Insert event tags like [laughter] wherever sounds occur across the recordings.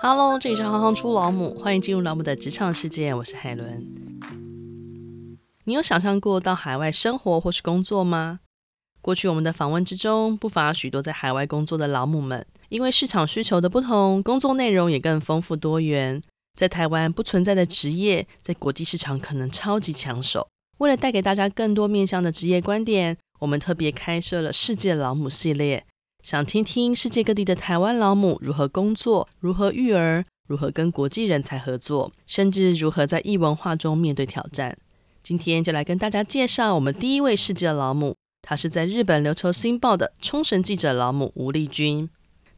Hello，这里是行行出老母，欢迎进入老母的职场世界，我是海伦。你有想象过到海外生活或是工作吗？过去我们的访问之中，不乏许多在海外工作的老母们，因为市场需求的不同，工作内容也更丰富多元。在台湾不存在的职业，在国际市场可能超级抢手。为了带给大家更多面向的职业观点，我们特别开设了世界老母系列。想听听世界各地的台湾老母如何工作，如何育儿，如何跟国际人才合作，甚至如何在异文化中面对挑战。今天就来跟大家介绍我们第一位世界老母，她是在日本琉球新报的冲绳记者老母吴丽君，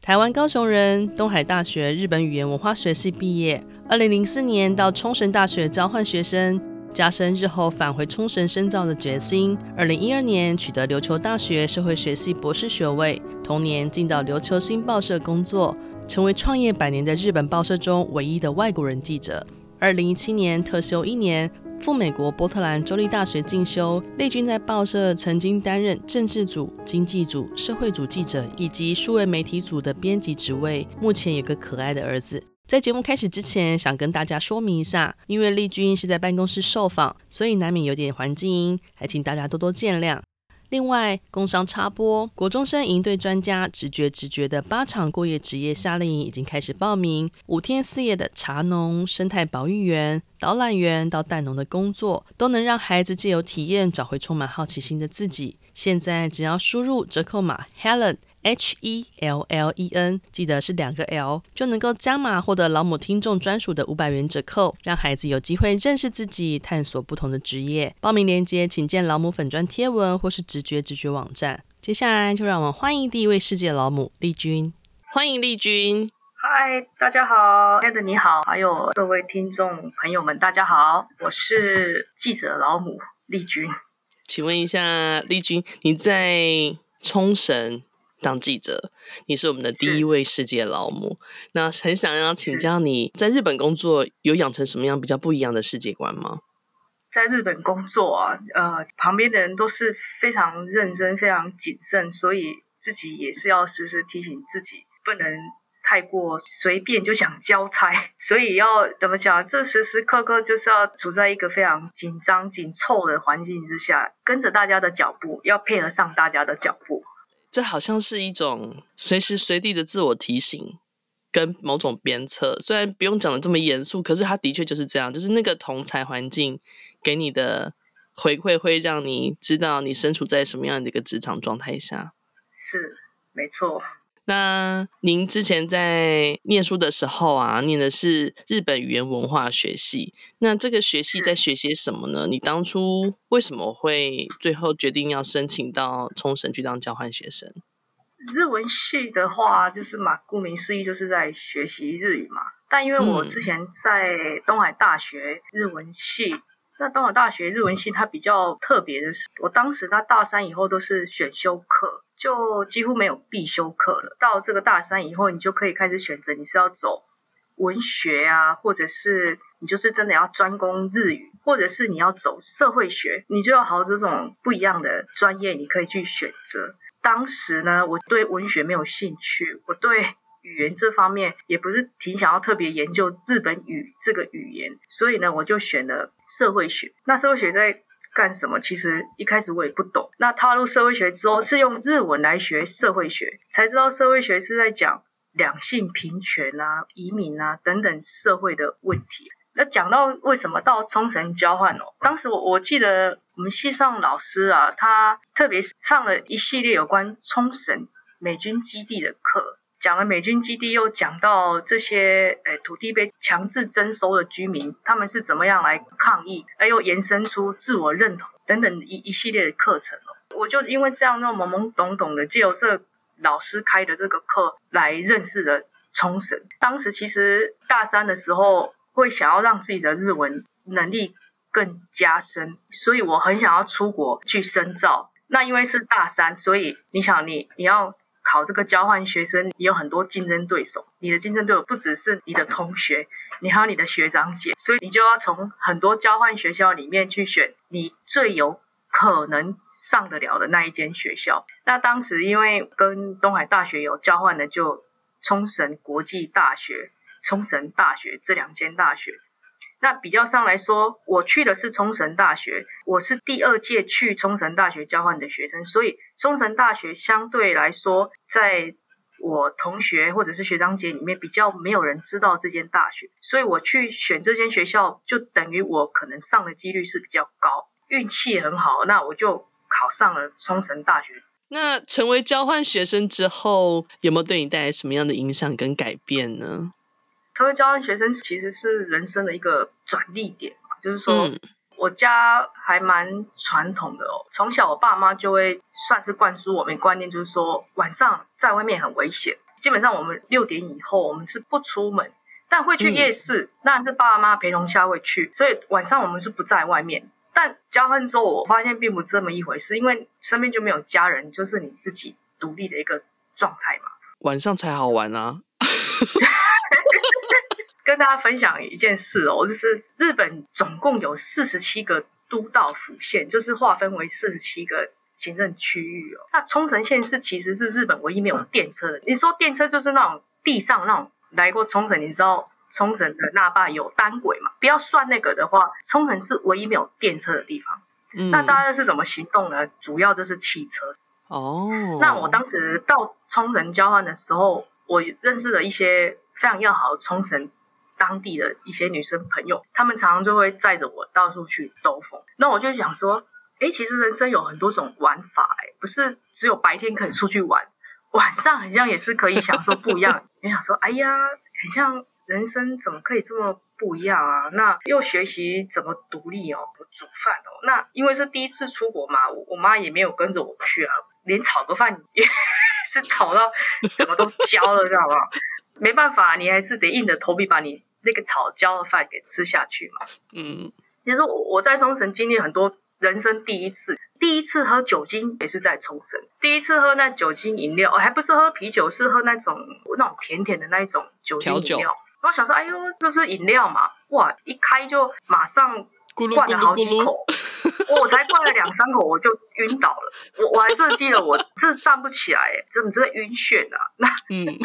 台湾高雄人，东海大学日本语言文化学系毕业，二零零四年到冲绳大学交换学生。加深日后返回冲绳深造的决心。二零一二年取得琉球大学社会学系博士学位，同年进到琉球新报社工作，成为创业百年的日本报社中唯一的外国人记者。二零一七年特休一年，赴美国波特兰州立大学进修。丽君在报社曾经担任政治组、经济组、社会组记者以及数位媒体组的编辑职位。目前有个可爱的儿子。在节目开始之前，想跟大家说明一下，因为丽君是在办公室受访，所以难免有点环境音，还请大家多多见谅。另外，工商插播，国中生营队专家直觉直觉的八场过夜职业夏令营已经开始报名，五天四夜的茶农、生态保育员、导览员到蛋农的工作，都能让孩子借由体验找回充满好奇心的自己。现在只要输入折扣码 Helen。H E L L E N，记得是两个 L，就能够加码获得老母听众专属的五百元折扣，让孩子有机会认识自己，探索不同的职业。报名链接请见老母粉专贴文或是直觉直觉网站。接下来就让我们欢迎第一位世界老母丽君，欢迎丽君。嗨，大家好，Ed 你好，还有各位听众朋友们，大家好，我是记者老母丽君。请问一下，丽君，你在冲绳当记者，你是我们的第一位世界劳模。那很想要请教你在日本工作，有养成什么样比较不一样的世界观吗？在日本工作啊，呃，旁边的人都是非常认真、非常谨慎，所以自己也是要时时提醒自己，不能太过随便就想交差。[laughs] 所以要怎么讲？这时时刻刻就是要处在一个非常紧张、紧凑的环境之下，跟着大家的脚步，要配合上大家的脚步。这好像是一种随时随地的自我提醒，跟某种鞭策。虽然不用讲的这么严肃，可是它的确就是这样，就是那个同才环境给你的回馈，会让你知道你身处在什么样的一个职场状态下。是，没错。那您之前在念书的时候啊，念的是日本语言文化学系。那这个学系在学些什么呢？你当初为什么会最后决定要申请到冲绳去当交换学生？日文系的话，就是嘛，顾名思义就是在学习日语嘛。但因为我之前在东海大学日文系，嗯、那东海大学日文系它比较特别的是，我当时它大三以后都是选修课。就几乎没有必修课了。到这个大三以后，你就可以开始选择你是要走文学啊，或者是你就是真的要专攻日语，或者是你要走社会学，你就要好这种不一样的专业，你可以去选择。当时呢，我对文学没有兴趣，我对语言这方面也不是挺想要特别研究日本语这个语言，所以呢，我就选了社会学。那社会学在干什么？其实一开始我也不懂。那踏入社会学之后，是用日文来学社会学，才知道社会学是在讲两性平权啊、移民啊等等社会的问题。那讲到为什么到冲绳交换哦，当时我我记得我们系上老师啊，他特别上了一系列有关冲绳美军基地的课。讲了美军基地，又讲到这些诶土地被强制征收的居民，他们是怎么样来抗议，而又延伸出自我认同等等一一系列的课程。我就因为这样那种懵懵懂懂的，借由这老师开的这个课来认识了冲绳。当时其实大三的时候，会想要让自己的日文能力更加深，所以我很想要出国去深造。那因为是大三，所以你想你你要。考这个交换学生，你有很多竞争对手。你的竞争对手不只是你的同学，你还有你的学长姐，所以你就要从很多交换学校里面去选你最有可能上得了的那一间学校。那当时因为跟东海大学有交换的，就冲绳国际大学冲绳大学这两间大学。那比较上来说，我去的是冲绳大学，我是第二届去冲绳大学交换的学生，所以冲绳大学相对来说，在我同学或者是学长姐里面比较没有人知道这间大学，所以我去选这间学校，就等于我可能上的几率是比较高，运气很好，那我就考上了冲绳大学。那成为交换学生之后，有没有对你带来什么样的影响跟改变呢？成为交换学生其实是人生的一个转捩点嘛，就是说，嗯、我家还蛮传统的哦，从小我爸妈就会算是灌输我们观念，就是说晚上在外面很危险，基本上我们六点以后我们是不出门，但会去夜市，那、嗯、是爸妈陪同下会去，所以晚上我们是不在外面。但交换之后，我发现并不这么一回事，因为身边就没有家人，就是你自己独立的一个状态嘛。晚上才好玩啊。[laughs] 跟大家分享一件事哦，就是日本总共有四十七个都道府县，就是划分为四十七个行政区域哦。那冲绳县是其实是日本唯一没有电车的。你说电车就是那种地上那种来过冲绳，你知道冲绳的那霸有单轨嘛？不要算那个的话，冲绳是唯一没有电车的地方。嗯，那大家是怎么行动呢？主要就是汽车。哦，那我当时到冲绳交换的时候，我认识了一些非常要好的冲绳。当地的一些女生朋友，她们常常就会载着我到处去兜风。那我就想说，哎，其实人生有很多种玩法，哎，不是只有白天可以出去玩，晚上好像也是可以享受不一样。[laughs] 你想说，哎呀，很像人生怎么可以这么不一样啊？那又学习怎么独立哦，煮饭哦。那因为是第一次出国嘛，我我妈也没有跟着我去啊，连炒个饭也 [laughs] 是炒到什么都焦了，知道吗？没办法，你还是得硬着头皮把你。那个炒焦的饭给吃下去嘛？嗯，其实我我在冲绳经历很多人生第一次，第一次喝酒精也是在冲绳，第一次喝那酒精饮料，哦还不是喝啤酒，是喝那种那种甜甜的那一种酒精饮料。然后想说，哎呦，这是饮料嘛？哇，一开就马上灌了好几口，我才灌了两三口我就晕倒了。我我还真记得我这站不起来，真的真的晕眩啊。那嗯。[laughs]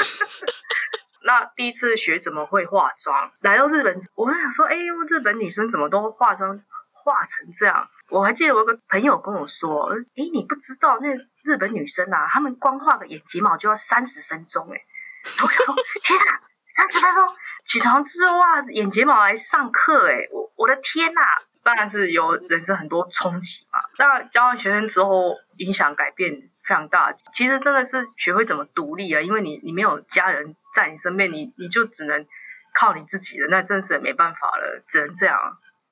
那第一次学怎么会化妆，来到日本，我想说，哎呦，日本女生怎么都化妆化成这样？我还记得我有个朋友跟我说，哎，你不知道那日本女生啊，她们光画个眼睫毛就要三十分钟，哎，我想说，天哪，三十分钟，起床之后画眼睫毛来上课，哎，我我的天哪，当然是有人生很多冲击嘛。那教完学生之后，影响改变非常大，其实真的是学会怎么独立啊，因为你你没有家人。在你身边，你你就只能靠你自己了，那真是没办法了，只能这样。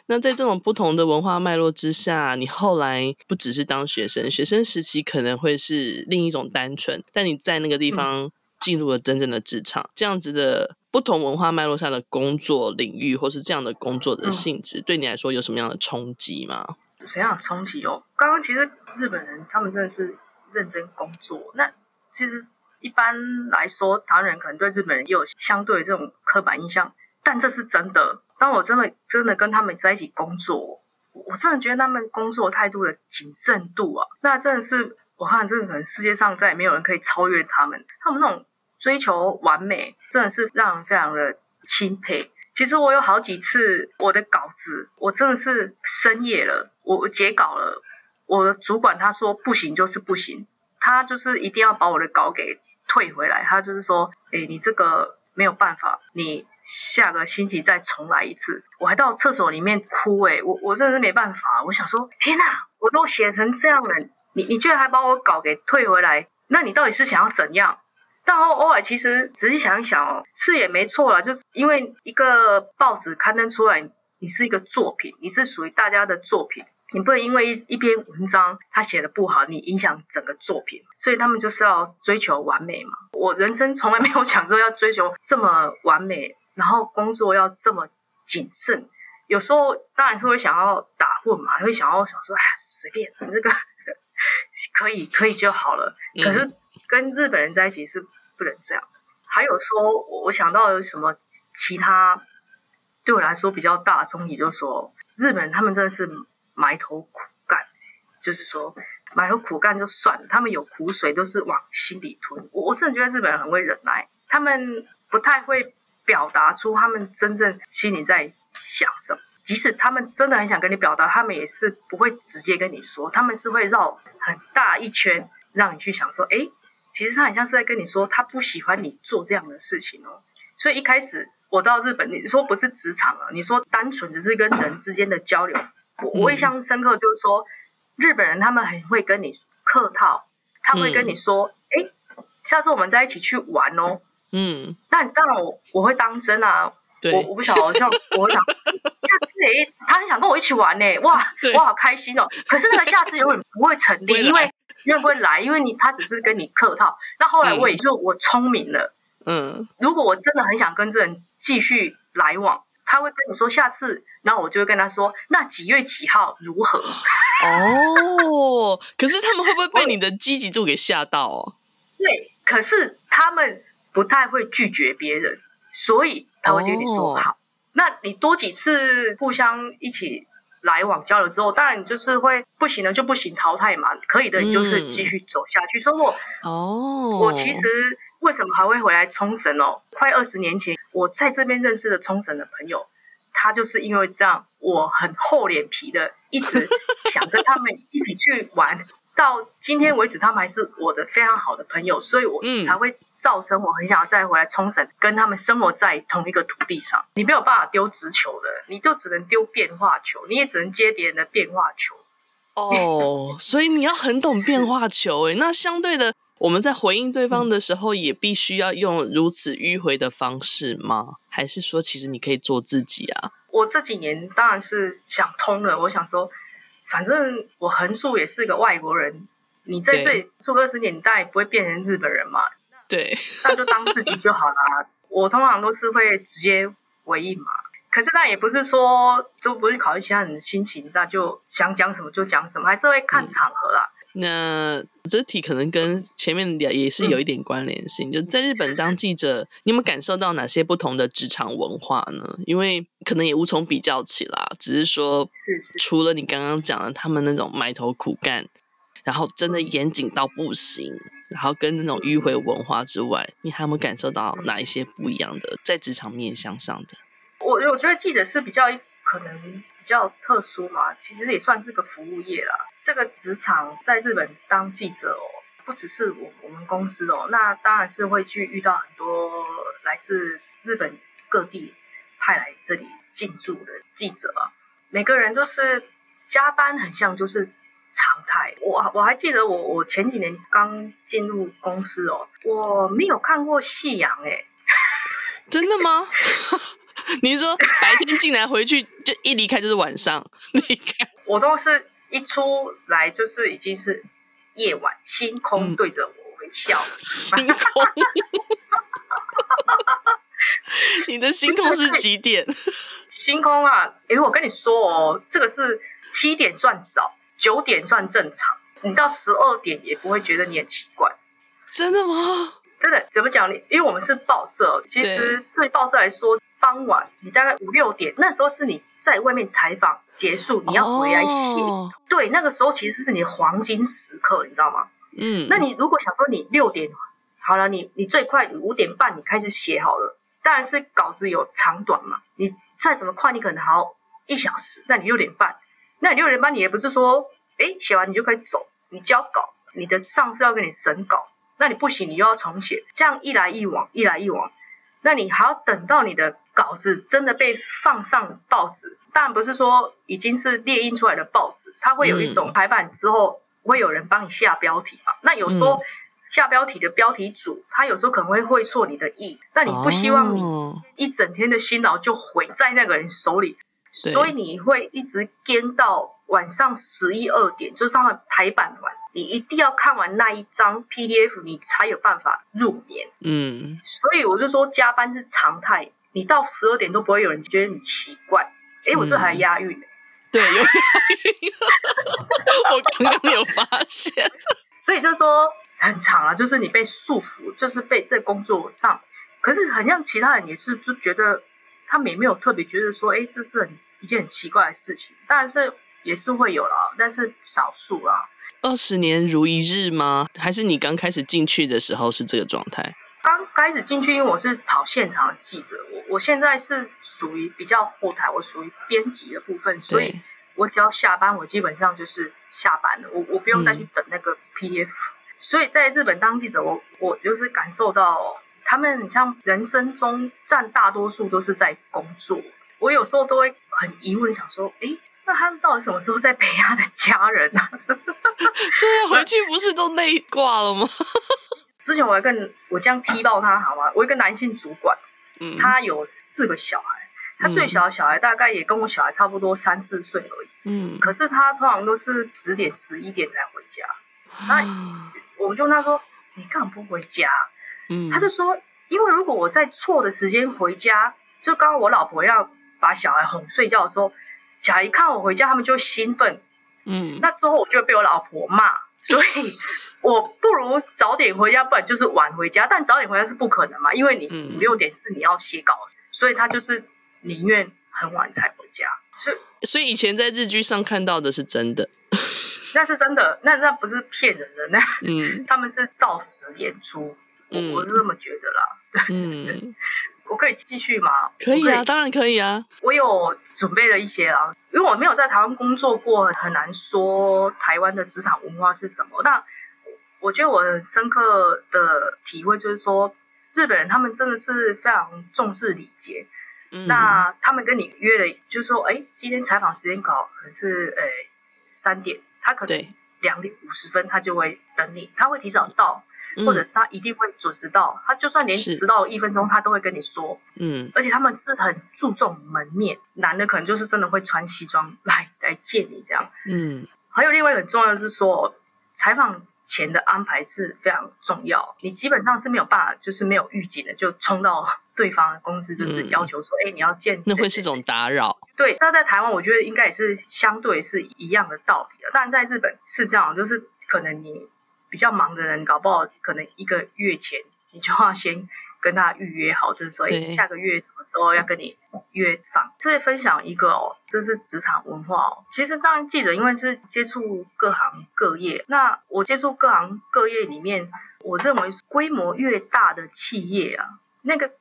那在这种不同的文化脉络之下，你后来不只是当学生，学生时期可能会是另一种单纯，但你在那个地方进入了真正的职场，嗯、这样子的不同文化脉络下的工作领域，或是这样的工作的性质，嗯、对你来说有什么样的冲击吗？什么样的冲击哦？刚刚其实日本人他们真的是认真工作，那其实。一般来说，台湾人可能对日本人也有相对这种刻板印象，但这是真的。当我真的真的跟他们在一起工作，我真的觉得他们工作态度的谨慎度啊，那真的是我看，真的可能世界上再也没有人可以超越他们。他们那种追求完美，真的是让人非常的钦佩。其实我有好几次我的稿子，我真的是深夜了，我我截稿了，我的主管他说不行就是不行，他就是一定要把我的稿给。退回来，他就是说，哎，你这个没有办法，你下个星期再重来一次。我还到厕所里面哭，哎，我我真的是没办法。我想说，天哪，我都写成这样了，你你居然还把我稿给退回来？那你到底是想要怎样？但后偶尔其实仔细想一想哦，是也没错啦，就是因为一个报纸刊登出来，你是一个作品，你是属于大家的作品。你不能因为一一篇文章他写的不好，你影响整个作品，所以他们就是要追求完美嘛。我人生从来没有想说要追求这么完美，然后工作要这么谨慎。有时候当然是会想要打混嘛，会想要想说，哎，随便，你这个可以可以就好了。可是跟日本人在一起是不能这样的。还有说，我想到有什么其他对我来说比较大的冲击，就是说日本人他们真的是。埋头苦干，就是说埋头苦干就算了，他们有苦水都是往心里吞。我我甚至觉得日本人很会忍耐，他们不太会表达出他们真正心里在想什么。即使他们真的很想跟你表达，他们也是不会直接跟你说，他们是会绕很大一圈，让你去想说，哎，其实他很像是在跟你说，他不喜欢你做这样的事情哦。所以一开始我到日本，你说不是职场啊，你说单纯只是跟人之间的交流，我我印象深刻就是说，日本人他们很会跟你客套，他们会跟你说，哎，下次我们再一起去玩哦。嗯，但当然我我会当真啊。我我不晓得，好像我想 [laughs] 下次诶，他很想跟我一起玩呢，哇，[laughs] 我好开心哦。可是那个下次永远不会成立，因为永远不会来，因为你他只是跟你客套。那后来我也就我聪明了，嗯，如果我真的很想跟这人继续来往，他会跟你说下次，然后我就会跟他说，那几月几号如何？哦，可是他们会不会被你的积极度给吓到哦？[laughs] 对，可是他们不太会拒绝别人。所以他会跟你说好，oh. 那你多几次互相一起来往交流之后，当然你就是会不行了就不行淘汰嘛，可以的你就是继续走下去。嗯、所以我哦，oh. 我其实为什么还会回来冲绳哦？快二十年前我在这边认识的冲绳的朋友，他就是因为这样，我很厚脸皮的一直 [laughs] 想跟他们一起去玩，到今天为止他们还是我的非常好的朋友，所以我才会。造成我很想要再回来冲绳，跟他们生活在同一个土地上。你没有办法丢直球的，你就只能丢变化球，你也只能接别人的变化球。哦，所以你要很懂变化球诶。那相对的，我们在回应对方的时候，也必须要用如此迂回的方式吗？还是说，其实你可以做自己啊？我这几年当然是想通了，我想说，反正我横竖也是个外国人，你在这里住二十年，你大概也不会变成日本人嘛。对，[laughs] 那就当自己就好了。我通常都是会直接回应嘛。可是那也不是说都不去考虑其他人的心情，那就想讲什么就讲什么，还是会看场合啦。嗯、那这题可能跟前面的也是有一点关联性。嗯、就在日本当记者，你有没有感受到哪些不同的职场文化呢？因为可能也无从比较起啦，只是说，除了你刚刚讲的他们那种埋头苦干，然后真的严谨到不行。然后跟那种迂回文化之外，你还有没有感受到哪一些不一样的在职场面向上的？我我觉得记者是比较可能比较特殊嘛，其实也算是个服务业啦。这个职场在日本当记者哦，不只是我我们公司哦，那当然是会去遇到很多来自日本各地派来这里进驻的记者啊，每个人都是加班，很像就是。常态，我我还记得我我前几年刚进入公司哦，我没有看过夕阳哎，[laughs] 真的吗？[laughs] 你说白天进来回去就一离开就是晚上离开，[laughs] 我都是一出来就是已经是夜晚，星空对着我微笑，嗯、星空，[laughs] 你的星空是几点？星空啊，哎，我跟你说哦，这个是七点算早。九点算正常，你到十二点也不会觉得你很奇怪。真的吗？真的，怎么讲？你因为我们是报社，其实对报社来说，傍晚你大概五六点，那时候是你在外面采访结束，你要回来写。Oh. 对，那个时候其实是你的黄金时刻，你知道吗？嗯。那你如果想说你六点好了，你你最快五点半你开始写好了，当然是稿子有长短嘛。你再怎么快，你可能还要一小时，那你六点半。那你六点半，你也不是说，哎，写完你就可以走，你交稿，你的上司要给你审稿，那你不行，你又要重写，这样一来一往，一来一往，那你还要等到你的稿子真的被放上报纸，当然不是说已经是列印出来的报纸，它会有一种排版之后，会有人帮你下标题嘛。那有时候下标题的标题组，他有时候可能会会错你的意，那你不希望你一整天的辛劳就毁在那个人手里。所以你会一直编到晚上十一二点，就是他们排版完，你一定要看完那一张 PDF，你才有办法入眠。嗯，所以我就说加班是常态，你到十二点都不会有人觉得你奇怪。哎，我这还押韵、对，有押韵，[laughs] 我刚刚有发现。[laughs] 所以就说很长啊，就是你被束缚，就是被这工作上，可是很像其他人也是就觉得。他们也没有特别觉得说，哎，这是很一件很奇怪的事情，但是也是会有啦，但是少数啦。二十年如一日吗？还是你刚开始进去的时候是这个状态？刚开始进去，因为我是跑现场的记者，我我现在是属于比较后台，我属于编辑的部分，所以我只要下班，我基本上就是下班了，我我不用再去等那个 PDF。嗯、所以在日本当记者，我我就是感受到他们像人生中占大多数都是在工作，我有时候都会很疑问，想说，诶，那他们到底什么时候在陪他的家人呢、啊？[laughs] 对啊，回去不是都内挂了吗？之前我还跟我这样踢爆他好吗？我一个男性主管，嗯，他有四个小孩，他最小的小孩大概也跟我小孩差不多三四岁而已，嗯，可是他通常都是十点十一点才回家，那我们就问他说，你干嘛不回家？嗯，他就说，因为如果我在错的时间回家，就刚刚我老婆要把小孩哄睡觉的时候，小孩一看我回家，他们就兴奋，嗯，那之后我就会被我老婆骂。所以，我不如早点回家，不然就是晚回家。但早点回家是不可能嘛，因为你五六点是你要写稿，嗯、所以他就是宁愿很晚才回家。所以，所以以前在日剧上看到的是真的，[laughs] 那是真的，那那不是骗人的，那嗯，他们是照实演出，嗯、我我是这么觉得啦。[laughs] 嗯。我可以继续吗？可以啊，以当然可以啊。我有准备了一些啊，因为我没有在台湾工作过，很难说台湾的职场文化是什么。那我觉得我很深刻的体会就是说，日本人他们真的是非常重视礼节。嗯。那他们跟你约了，就是说，哎，今天采访时间稿可能是呃三点，他可能两点五十分他就会等你，他会提早到。或者是他一定会准时到，他就算连迟到一分钟，他都会跟你说。嗯，而且他们是很注重门面，男的可能就是真的会穿西装来来见你这样。嗯，还有另外很重要的是说，采访前的安排是非常重要，你基本上是没有办法，就是没有预警的就冲到 [laughs] 对方的公司，就是要求说，哎、嗯，你要见。那会是一种打扰。对，那在台湾，我觉得应该也是相对是一样的道理的，但在日本是这样，就是可能你。比较忙的人，搞不好可能一个月前你就要先跟他预约好，就是说，哎，下个月什么时候要跟你约访。这里分享一个哦，这是职场文化哦。其实当记者，因为是接触各行各业，那我接触各行各业里面，我认为规模越大的企业啊，那个。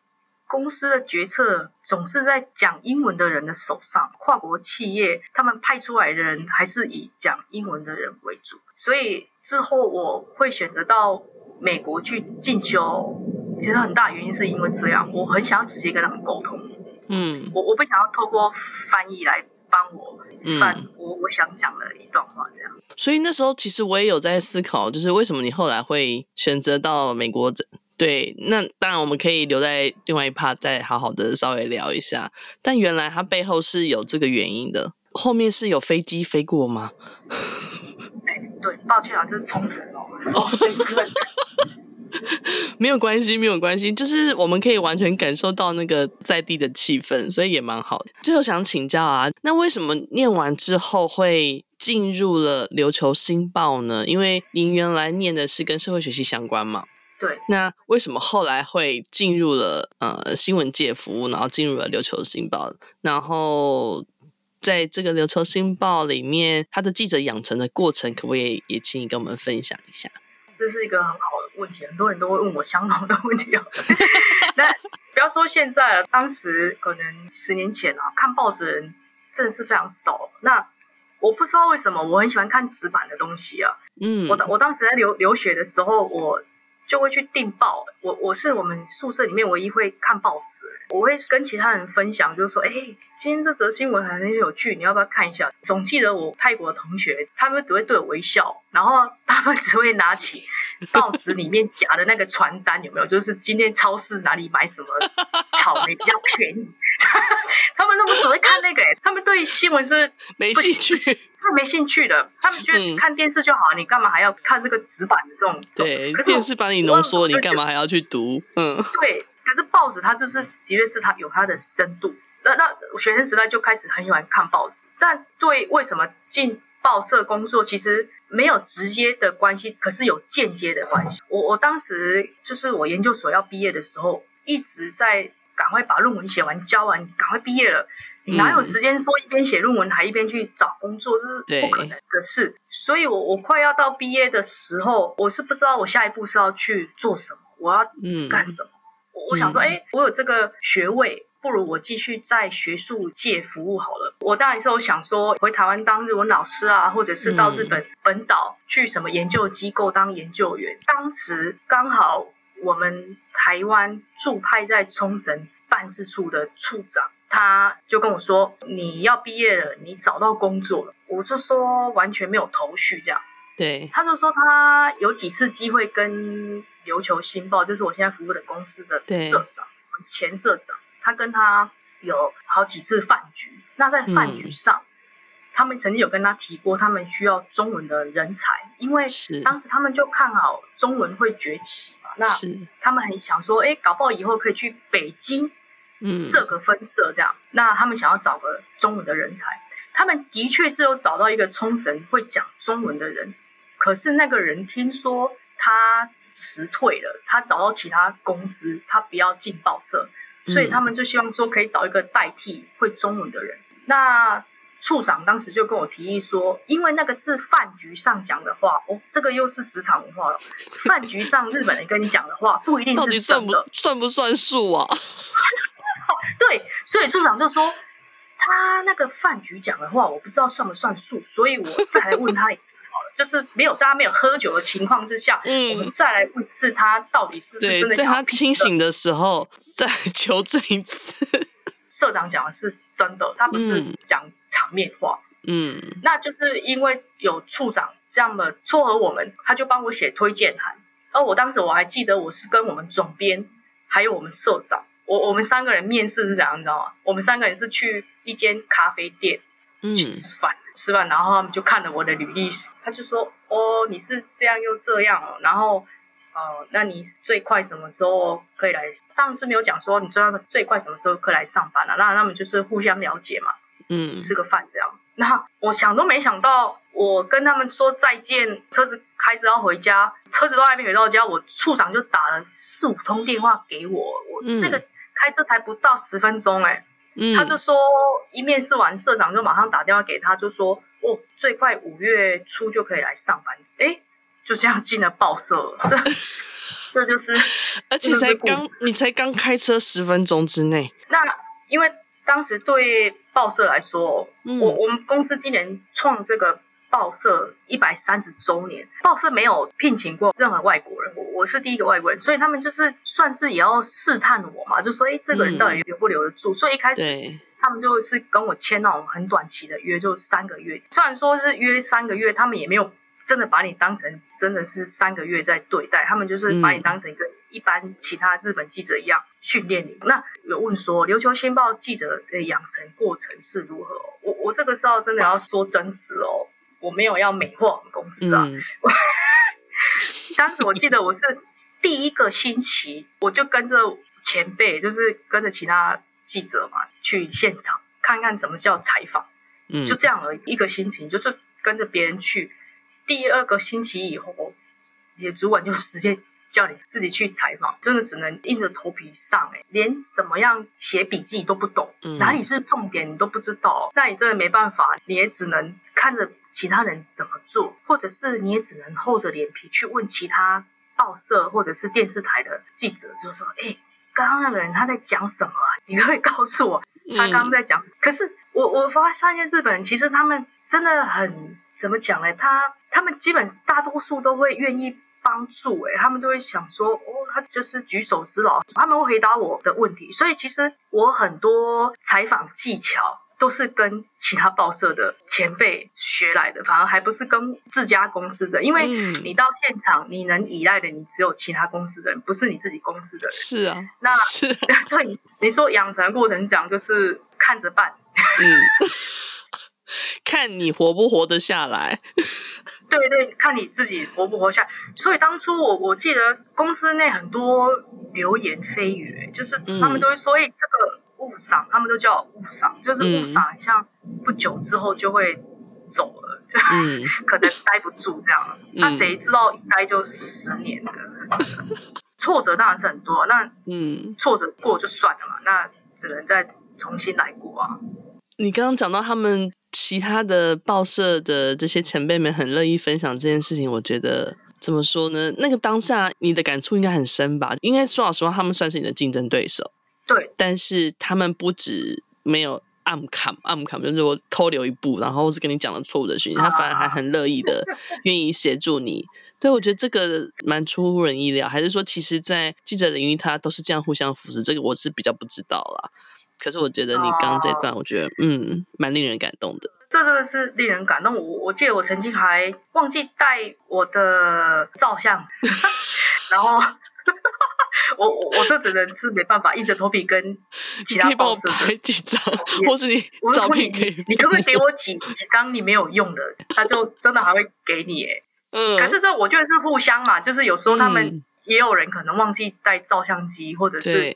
公司的决策总是在讲英文的人的手上，跨国企业他们派出来的人还是以讲英文的人为主，所以之后我会选择到美国去进修。其实很大原因是因为这样，我很想要直接跟他们沟通。嗯，我我不想要透过翻译来帮我翻、嗯、我我想讲的一段话，这样。所以那时候其实我也有在思考，就是为什么你后来会选择到美国对，那当然我们可以留在另外一趴再好好的稍微聊一下。但原来它背后是有这个原因的，后面是有飞机飞过吗？[laughs] 哎，对，抱歉啊，这是冲绳哦。哦，[laughs] 没有关系，没有关系，就是我们可以完全感受到那个在地的气氛，所以也蛮好的。最后想请教啊，那为什么念完之后会进入了琉球新报呢？因为您原来念的是跟社会学习相关嘛。对，那为什么后来会进入了呃新闻界服务，然后进入了琉球新报，然后在这个琉球新报里面，他的记者养成的过程，可不可以也请你跟我们分享一下？这是一个很好的问题，很多人都会问我相同的问题哦。[laughs] 那不要说现在了，当时可能十年前啊，看报纸的人真的是非常少。那我不知道为什么，我很喜欢看纸版的东西啊。嗯，我我当时在留留学的时候，我。就会去订报，我我是我们宿舍里面唯一会看报纸，我会跟其他人分享，就是说，哎，今天这则新闻很有趣，你要不要看一下？总记得我泰国的同学，他们只会对我微笑，然后他们只会拿起报纸里面夹的那个传单，有没有？[laughs] 就是今天超市哪里买什么草莓比较便宜？他们那么只会看那个，[laughs] 他们对新闻是没兴趣。他没兴趣的，他们觉得看电视就好，嗯、你干嘛还要看这个纸板的这种？对，可是电视把你浓缩，你干嘛还要去读？嗯，对。可是报纸它就是，的确是它有它的深度。那那学生时代就开始很喜欢看报纸，但对为什么进报社工作，其实没有直接的关系，可是有间接的关系。我我当时就是我研究所要毕业的时候，一直在赶快把论文写完交完，赶快毕业了。你哪有时间说一边写论文还一边去找工作？这是不可能的事。所以我我快要到毕业的时候，我是不知道我下一步是要去做什么。我要干什么？嗯、我我想说，哎、欸，我有这个学位，不如我继续在学术界服务好了。我当然是有想说，回台湾当日文老师啊，或者是到日本本岛去什么研究机构当研究员。当时刚好我们台湾驻派在冲绳办事处的处长。他就跟我说：“你要毕业了，你找到工作了。”我就说完全没有头绪，这样。对，他就说他有几次机会跟琉球新报，就是我现在服务的公司的社长、前社长，他跟他有好几次饭局。那在饭局上，嗯、他们曾经有跟他提过，他们需要中文的人才，因为当时他们就看好中文会崛起嘛。那他们很想说，哎，搞不好以后可以去北京。设个分社这样，那他们想要找个中文的人才，他们的确是有找到一个冲绳会讲中文的人，可是那个人听说他辞退了，他找到其他公司，他不要进报社，所以他们就希望说可以找一个代替会中文的人。那处长当时就跟我提议说，因为那个是饭局上讲的话，哦，这个又是职场文化了。饭局上日本人跟你讲的话不一定是真的，算不算数啊？[laughs] 对，所以处长就说，他那个饭局讲的话，我不知道算不算数，所以我再来问他一次好了，[laughs] 就是没有大家没有喝酒的情况之下，嗯，我们再来问一次他到底是不是真的。在他清醒的时候再求证一次。社长讲的是真的，他不是讲场面话，嗯，那就是因为有处长这样的撮合我们，他就帮我写推荐函，而我当时我还记得我是跟我们总编还有我们社长。我我们三个人面试是怎样，你知道吗？我们三个人是去一间咖啡店去吃饭，嗯、吃饭，然后他们就看了我的履历，他就说：“哦，你是这样又这样哦，然后，呃，那你最快什么时候可以来？当然是没有讲说你最最快什么时候可以来上班了，啊。那他们就是互相了解嘛，嗯，吃个饭这样。那我想都没想到，我跟他们说再见，车子开着要回家，车子都还没回到家，我处长就打了四五通电话给我，我那个。嗯开车才不到十分钟，哎，嗯，他就说一面试完，社长就马上打电话给他，就说哦，最快五月初就可以来上班，哎，就这样进了报社了，[laughs] 这这就是，而且才刚你才刚开车十分钟之内，那因为当时对报社来说，嗯、我我们公司今年创这个。报社一百三十周年，报社没有聘请过任何外国人，我我是第一个外国人，所以他们就是算是也要试探我嘛，就说哎，这个人到底留不留得住？嗯、所以一开始他们就是跟我签那种很短期的约，就三个月。虽然说是约三个月，他们也没有真的把你当成真的是三个月在对待，他们就是把你当成一个一般其他日本记者一样训练你。那有问说琉球新报记者的养成过程是如何？我我这个时候真的要说真实哦。我没有要美化我们公司啊！嗯、[laughs] 当时我记得我是第一个星期，我就跟着前辈，就是跟着其他记者嘛，去现场看看什么叫采访。嗯，就这样而已，一个星期就是跟着别人去。第二个星期以后，你的主管就直接叫你自己去采访，真的只能硬着头皮上，欸，连什么样写笔记都不懂，嗯、哪里是重点你都不知道，那你真的没办法，你也只能看着。其他人怎么做，或者是你也只能厚着脸皮去问其他报社或者是电视台的记者，就是说：“哎，刚刚那个人他在讲什么啊？你会告诉我他刚刚在讲？”嗯、可是我我发发现日本人其实他们真的很怎么讲呢？他他们基本大多数都会愿意帮助，哎，他们都会想说：“哦，他就是举手之劳。”他们会回答我的问题，所以其实我很多采访技巧。都是跟其他报社的前辈学来的，反而还不是跟自家公司的，因为你到现场，你能依赖的，你只有其他公司的人，不是你自己公司的人。是啊，那是啊 [laughs] 对你说养成的过程讲，就是看着办，嗯，[laughs] 看你活不活得下来。对对，看你自己活不活下来。所以当初我我记得公司内很多流言蜚语，就是他们都会说，哎、嗯，这个。误赏，他们都叫误赏，就是误赏，像不久之后就会走了，嗯、[laughs] 可能待不住这样。嗯、那谁知道一待就十年的？挫折当然是很多，那嗯，挫折过就算了嘛，那只能再重新来过啊。你刚刚讲到他们其他的报社的这些前辈们很乐意分享这件事情，我觉得怎么说呢？那个当下你的感触应该很深吧？应该说老实话，他们算是你的竞争对手。对，但是他们不止没有暗砍暗砍，就是我偷留一步，然后是跟你讲了错误的讯息，他反而还很乐意的 [laughs] 愿意协助你。所以我觉得这个蛮出乎人意料，还是说，其实，在记者领域，他都是这样互相扶持？这个我是比较不知道啦。可是我觉得你刚刚这段，我觉得嗯，蛮令人感动的。这真的是令人感动。我我记得我曾经还忘记带我的照相，[laughs] 然后我我我这只能是没办法，硬着头皮跟其他报社拍几张，或是你照片可以，你可不可以给我几几张你没有用的？他就真的还会给你哎。嗯。可是这我觉得是互相嘛，就是有时候他们也有人可能忘记带照相机，或者是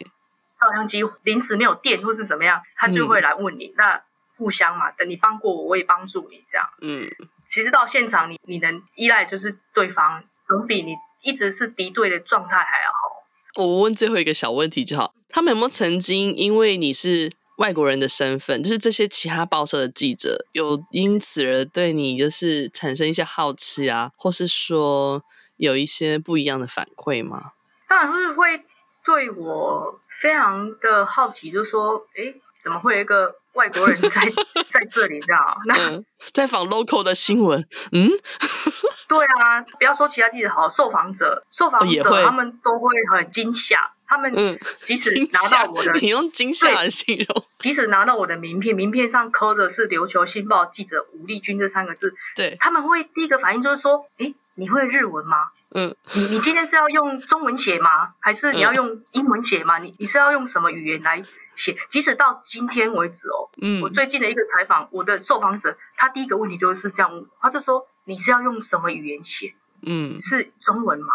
照相机临时没有电或是怎么样，他就会来问你那。互相嘛，等你帮过我，我也帮助你，这样。嗯，其实到现场你，你你能依赖就是对方，总比你一直是敌对的状态还要好。我问最后一个小问题就好，他们有没有曾经因为你是外国人的身份，就是这些其他报社的记者，有因此而对你就是产生一些好奇啊，或是说有一些不一样的反馈吗？当然是会对我非常的好奇，就是说，哎，怎么会有一个？外国人在在这里，这样 [laughs] 那、嗯、在访 local 的新闻，嗯，[laughs] 对啊，不要说其他记者好，受访者受访者他们都会很惊吓，他们即使拿到我的，你用惊吓来形容，即使拿到我的名片，名片上刻的是琉球新报记者吴丽君这三个字，对，他们会第一个反应就是说，诶，你会日文吗？嗯，你你今天是要用中文写吗？还是你要用英文写吗？你你是要用什么语言来？写，即使到今天为止哦，嗯，我最近的一个采访，我的受访者，他第一个问题就是这样问，他就说：“你是要用什么语言写？嗯，是中文吗？”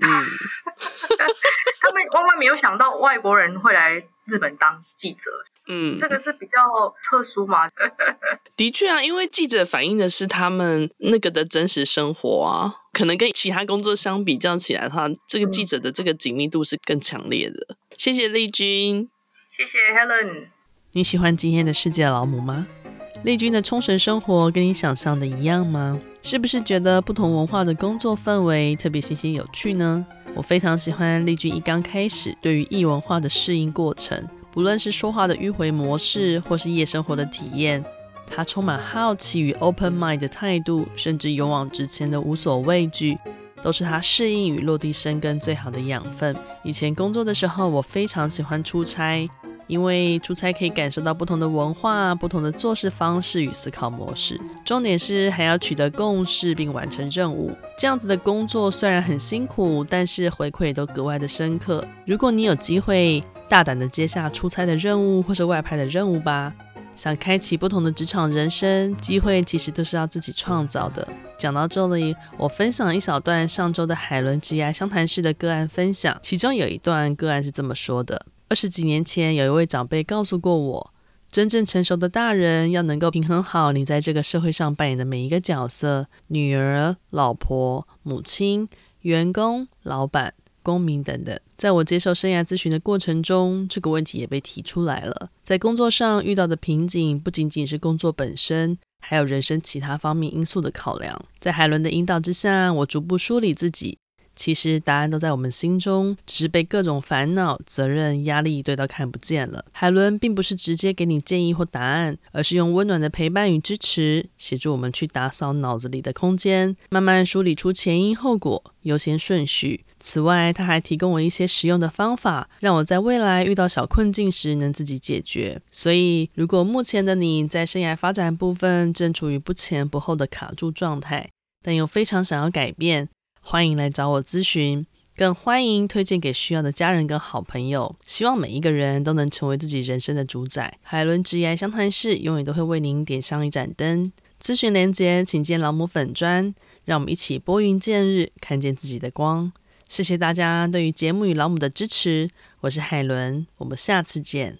嗯，[laughs] 他们万万没有想到外国人会来日本当记者，嗯，这个是比较特殊嘛。[laughs] 的确啊，因为记者反映的是他们那个的真实生活啊，可能跟其他工作相比较起来的话，这个记者的这个紧密度是更强烈的。嗯、谢谢丽君。谢谢 Helen。你喜欢今天的世界老母吗？丽君的冲绳生活跟你想象的一样吗？是不是觉得不同文化的工作氛围特别新鲜有趣呢？我非常喜欢丽君一刚开始对于异文化的适应过程，不论是说话的迂回模式，或是夜生活的体验，她充满好奇与 open mind 的态度，甚至勇往直前的无所畏惧，都是她适应与落地生根最好的养分。以前工作的时候，我非常喜欢出差。因为出差可以感受到不同的文化、不同的做事方式与思考模式，重点是还要取得共识并完成任务。这样子的工作虽然很辛苦，但是回馈都格外的深刻。如果你有机会，大胆的接下出差的任务或是外派的任务吧。想开启不同的职场人生，机会其实都是要自己创造的。讲到这里，我分享一小段上周的海伦职涯相谈室的个案分享，其中有一段个案是这么说的。二十几年前，有一位长辈告诉过我，真正成熟的大人要能够平衡好你在这个社会上扮演的每一个角色：女儿、老婆、母亲、员工、老板、公民等等。在我接受生涯咨询的过程中，这个问题也被提出来了。在工作上遇到的瓶颈，不仅仅是工作本身，还有人生其他方面因素的考量。在海伦的引导之下，我逐步梳理自己。其实答案都在我们心中，只是被各种烦恼、责任、压力堆到看不见了。海伦并不是直接给你建议或答案，而是用温暖的陪伴与支持，协助我们去打扫脑子里的空间，慢慢梳理出前因后果、优先顺序。此外，他还提供我一些实用的方法，让我在未来遇到小困境时能自己解决。所以，如果目前的你在生涯发展部分正处于不前不后的卡住状态，但又非常想要改变。欢迎来找我咨询，更欢迎推荐给需要的家人跟好朋友。希望每一个人都能成为自己人生的主宰。海伦职涯相谈室永远都会为您点上一盏灯。咨询连结，请见老母粉专。让我们一起拨云见日，看见自己的光。谢谢大家对于节目与老母的支持。我是海伦，我们下次见。